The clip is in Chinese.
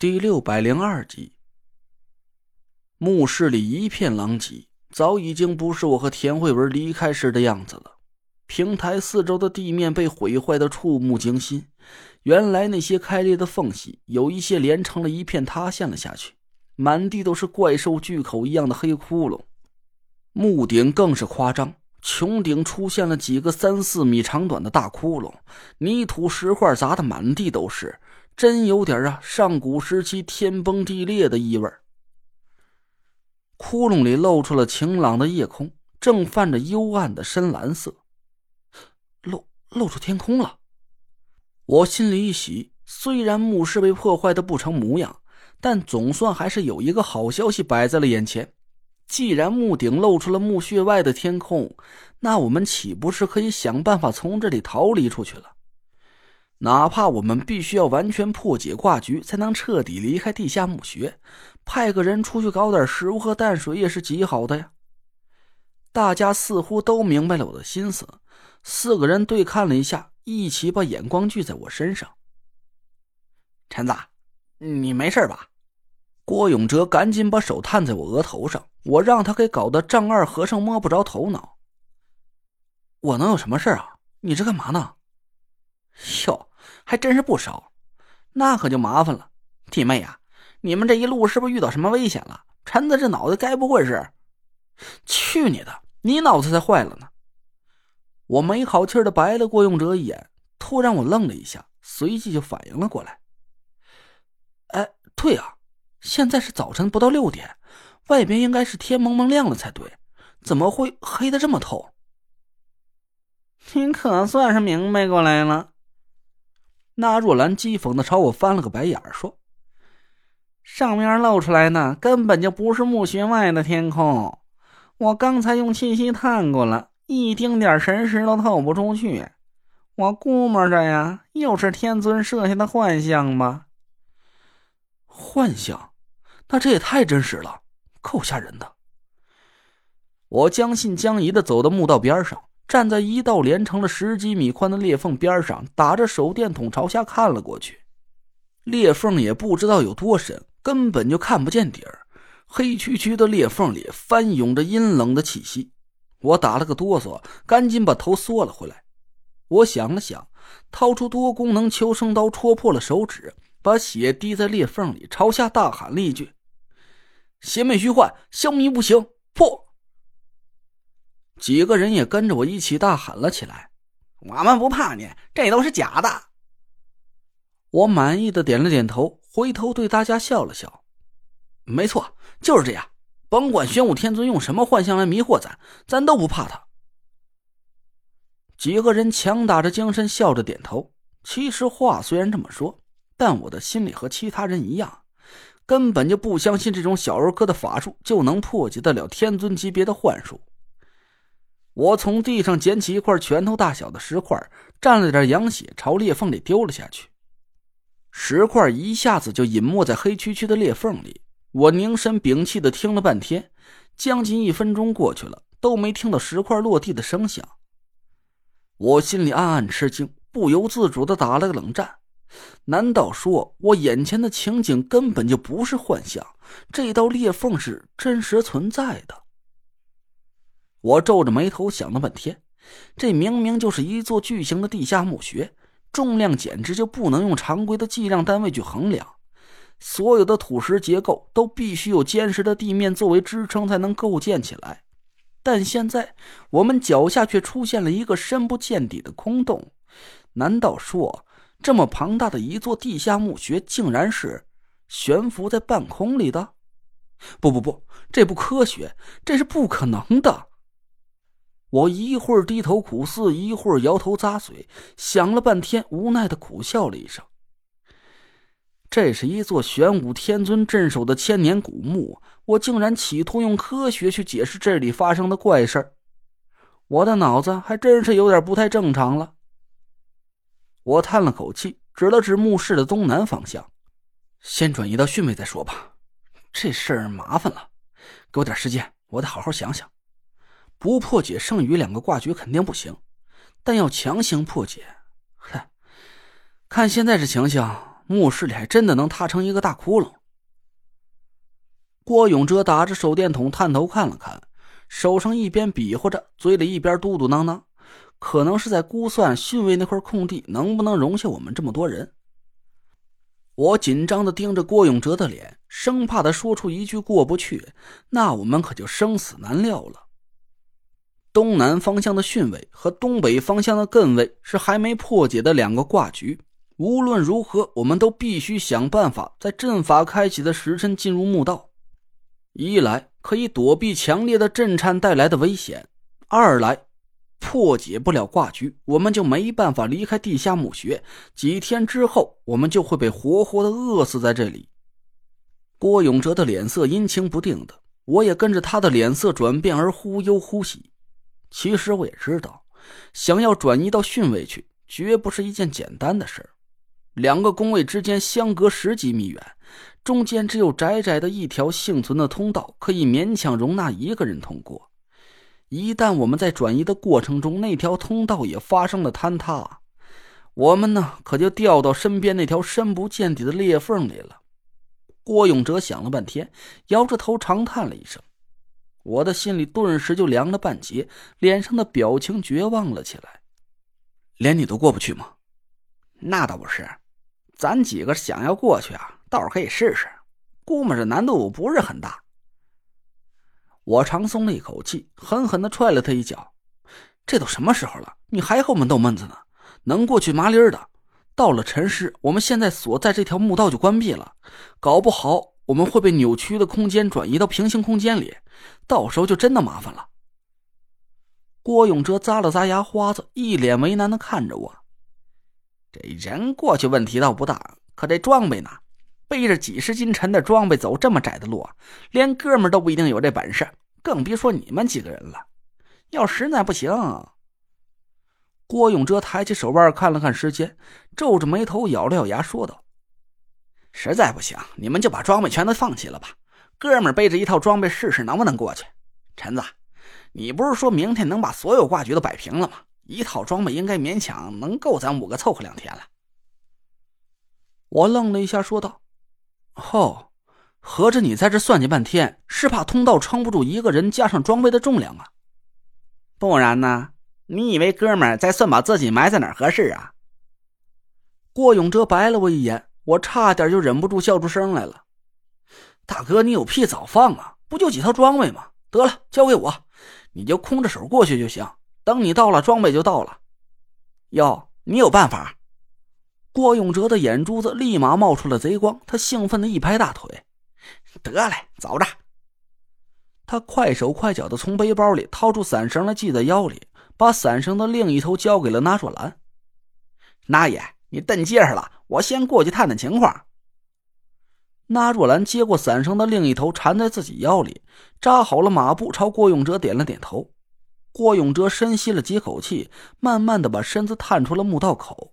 第六百零二集，墓室里一片狼藉，早已经不是我和田慧文离开时的样子了。平台四周的地面被毁坏的触目惊心，原来那些开裂的缝隙，有一些连成了一片，塌陷了下去，满地都是怪兽巨口一样的黑窟窿。墓顶更是夸张，穹顶出现了几个三四米长短的大窟窿，泥土石块砸得满地都是。真有点啊，上古时期天崩地裂的意味窟窿里露出了晴朗的夜空，正泛着幽暗的深蓝色，露露出天空了。我心里一喜，虽然墓室被破坏的不成模样，但总算还是有一个好消息摆在了眼前。既然墓顶露出了墓穴外的天空，那我们岂不是可以想办法从这里逃离出去了？哪怕我们必须要完全破解挂局，才能彻底离开地下墓穴，派个人出去搞点食物和淡水也是极好的呀。大家似乎都明白了我的心思，四个人对看了一下，一起把眼光聚在我身上。陈子，你没事吧？郭永哲赶紧把手探在我额头上，我让他给搞得丈二和尚摸不着头脑。我能有什么事啊？你这干嘛呢？哟。还真是不少，那可就麻烦了。弟妹呀，你们这一路是不是遇到什么危险了？陈子这脑子该不会是……去你的！你脑子才坏了呢！我没好气的白了郭永哲一眼，突然我愣了一下，随即就反应了过来。哎，对啊，现在是早晨不到六点，外边应该是天蒙蒙亮了才对，怎么会黑的这么透？你可算是明白过来了。那若兰讥讽的朝我翻了个白眼，说：“上面露出来呢根本就不是墓穴外的天空，我刚才用气息探过了，一丁点神识都透不出去。我估摸着呀，又是天尊设下的幻象吧？幻象？那这也太真实了，够吓人的。”我将信将疑的走到墓道边上。站在一道连成了十几米宽的裂缝边上，打着手电筒朝下看了过去。裂缝也不知道有多深，根本就看不见底儿。黑黢黢的裂缝里翻涌着阴冷的气息。我打了个哆嗦，赶紧把头缩了回来。我想了想，掏出多功能求生刀，戳破了手指，把血滴在裂缝里，朝下大喊了一句：“邪魅虚幻，消弭不行，破！”几个人也跟着我一起大喊了起来：“我们不怕你，这都是假的。”我满意的点了点头，回头对大家笑了笑：“没错，就是这样。甭管玄武天尊用什么幻象来迷惑咱，咱都不怕他。”几个人强打着精神，笑着点头。其实话虽然这么说，但我的心里和其他人一样，根本就不相信这种小儿科的法术就能破解得了天尊级别的幻术。我从地上捡起一块拳头大小的石块，蘸了点羊血，朝裂缝里丢了下去。石块一下子就隐没在黑黢黢的裂缝里。我凝神屏气的听了半天，将近一分钟过去了，都没听到石块落地的声响。我心里暗暗吃惊，不由自主的打了个冷战。难道说我眼前的情景根本就不是幻象？这道裂缝是真实存在的？我皱着眉头想了半天，这明明就是一座巨型的地下墓穴，重量简直就不能用常规的计量单位去衡量。所有的土石结构都必须有坚实的地面作为支撑才能构建起来，但现在我们脚下却出现了一个深不见底的空洞。难道说，这么庞大的一座地下墓穴，竟然是悬浮在半空里的？不不不，这不科学，这是不可能的。我一会儿低头苦思，一会儿摇头咂嘴，想了半天，无奈的苦笑了一声。这是一座玄武天尊镇守的千年古墓，我竟然企图用科学去解释这里发生的怪事儿，我的脑子还真是有点不太正常了。我叹了口气，指了指墓室的东南方向：“先转移到巽位再说吧，这事儿麻烦了，给我点时间，我得好好想想。”不破解剩余两个挂局肯定不行，但要强行破解，哼，看现在这情形，墓室里还真的能塌成一个大窟窿。郭永哲打着手电筒探头看了看，手上一边比划着，嘴里一边嘟嘟囔囔，可能是在估算巽位那块空地能不能容下我们这么多人。我紧张的盯着郭永哲的脸，生怕他说出一句过不去，那我们可就生死难料了。东南方向的巽位和东北方向的艮位是还没破解的两个卦局。无论如何，我们都必须想办法在阵法开启的时辰进入墓道。一来可以躲避强烈的震颤带来的危险；二来破解不了卦局，我们就没办法离开地下墓穴。几天之后，我们就会被活活的饿死在这里。郭永哲的脸色阴晴不定的，我也跟着他的脸色转变而忽忧忽喜。其实我也知道，想要转移到巽位去，绝不是一件简单的事两个宫位之间相隔十几米远，中间只有窄窄的一条幸存的通道，可以勉强容纳一个人通过。一旦我们在转移的过程中，那条通道也发生了坍塌，我们呢，可就掉到身边那条深不见底的裂缝里了。郭永哲想了半天，摇着头长叹了一声。我的心里顿时就凉了半截，脸上的表情绝望了起来。连你都过不去吗？那倒不是，咱几个想要过去啊，倒是可以试试，估摸着难度不是很大。我长松了一口气，狠狠的踹了他一脚。这都什么时候了，你还和我们逗闷子呢？能过去麻利儿的。到了辰时，我们现在所在这条墓道就关闭了，搞不好我们会被扭曲的空间转移到平行空间里。到时候就真的麻烦了。郭永哲咂了咂牙花子，一脸为难的看着我。这人过去问题倒不大，可这装备呢？背着几十斤沉的装备走这么窄的路，连哥们都不一定有这本事，更别说你们几个人了。要实在不行，郭永哲抬起手腕看了看时间，皱着眉头咬了咬牙，说道：“实在不行，你们就把装备全都放弃了吧。”哥们背着一套装备试试能不能过去？陈子，你不是说明天能把所有挂局都摆平了吗？一套装备应该勉强能够咱五个凑合两天了。我愣了一下，说道：“哦，合着你在这算计半天，是怕通道撑不住一个人加上装备的重量啊？不然呢？你以为哥们在算把自己埋在哪儿合适啊？”郭永哲白了我一眼，我差点就忍不住笑出声来了。大哥，你有屁早放啊！不就几套装备吗？得了，交给我，你就空着手过去就行。等你到了，装备就到了。哟，你有办法？郭永哲的眼珠子立马冒出了贼光，他兴奋的一拍大腿：“得嘞，走着！”他快手快脚的从背包里掏出伞绳来系在腰里，把伞绳的另一头交给了纳若兰。那爷，你蹬结实了，我先过去探探情况。那若兰接过伞绳的另一头，缠在自己腰里，扎好了马步，朝郭永哲点了点头。郭永哲深吸了几口气，慢慢的把身子探出了墓道口。